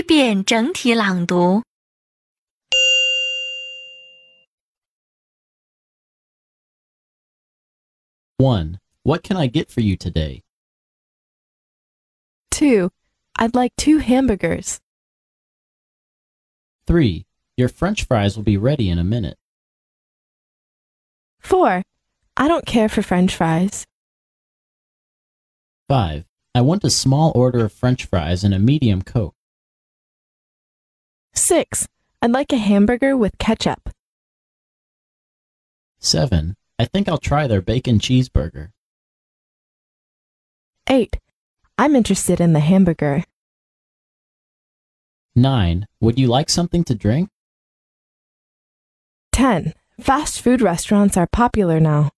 一遍整体朗读。 1. What can I get for you today? 2. I'd like two hamburgers. 3. Your french fries will be ready in a minute. 4. I don't care for french fries. 5. I want a small order of french fries and a medium coke. 6. I'd like a hamburger with ketchup. 7. I think I'll try their bacon cheeseburger. 8. I'm interested in the hamburger. 9. Would you like something to drink? 10. Fast food restaurants are popular now.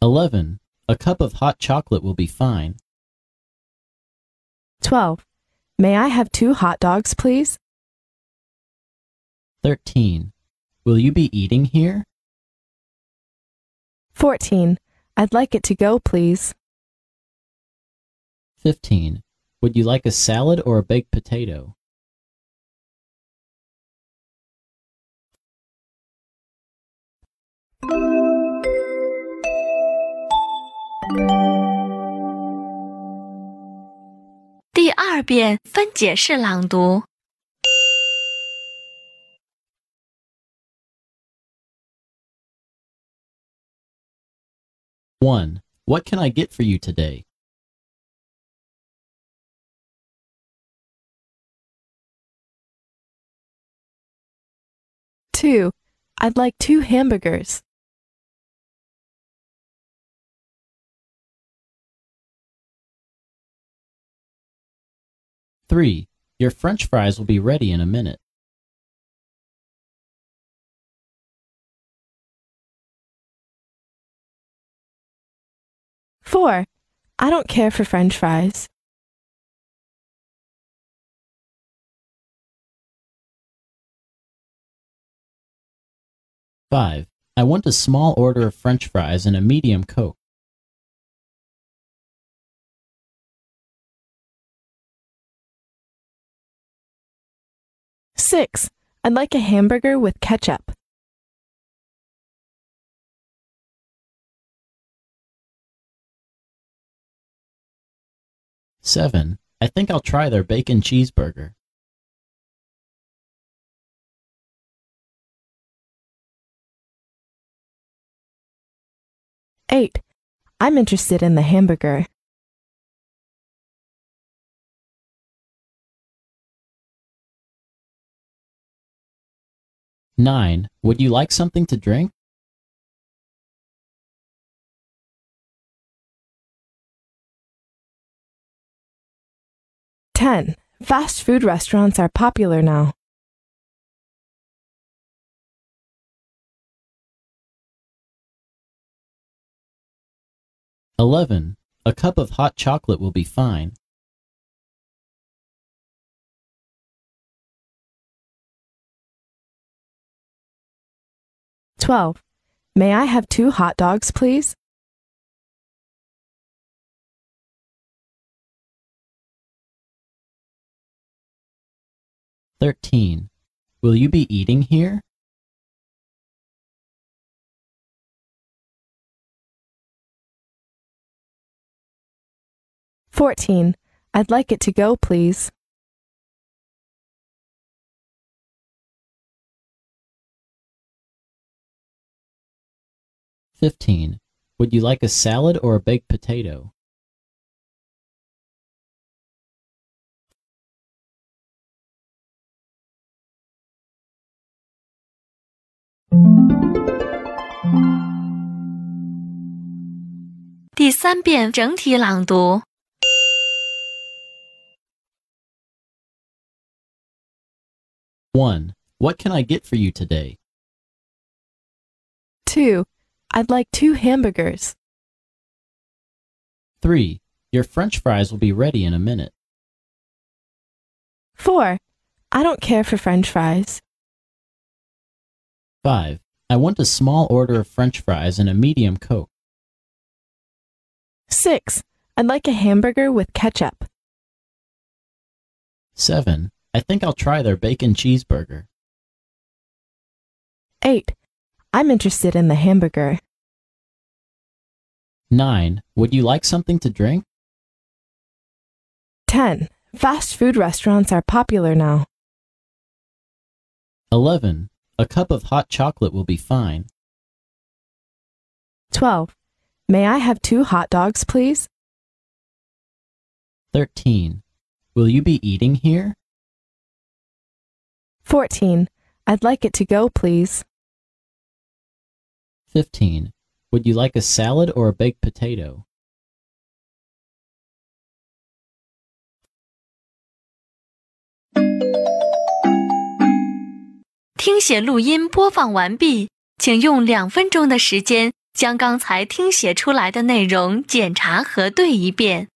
11. A cup of hot chocolate will be fine. 12. May I have two hot dogs, please? 13. Will you be eating here? 14. I'd like it to go, please. 15. Would you like a salad or a baked potato? 二遍分解式朗读。 1. What can I get for you today? 2. I'd like two hamburgers. 3. Your french fries will be ready in a minute. 4. I don't care for french fries. 5. I want a small order of french fries and a medium coke. 6. I'd like a hamburger with ketchup. 7. I think I'll try their bacon cheeseburger. 8. I'm interested in the hamburger. 9. Would you like something to drink? 10. Fast food restaurants are popular now. 11. A cup of hot chocolate will be fine. 12. May I have two hot dogs, please? 13. Will you be eating here? 14. I'd like it to go, please. 15. Would you like a salad or a baked potato? One. What can I get for you today? Two. I'd like two hamburgers. 3. Your french fries will be ready in a minute. 4. I don't care for french fries. 5. I want a small order of french fries and a medium coke. 6. I'd like a hamburger with ketchup. 7. I think I'll try their bacon cheeseburger. 8. I'm interested in the hamburger. 9. Would you like something to drink? 10. Fast food restaurants are popular now. 11. A cup of hot chocolate will be fine. 12. May I have two hot dogs, please? 13. Will you be eating here? 14. I'd like it to go, please. 15. Would you like a salad or a baked potato? 听写录音播放完毕，请用两分钟的时间将刚才听写出来的内容检查核对一遍。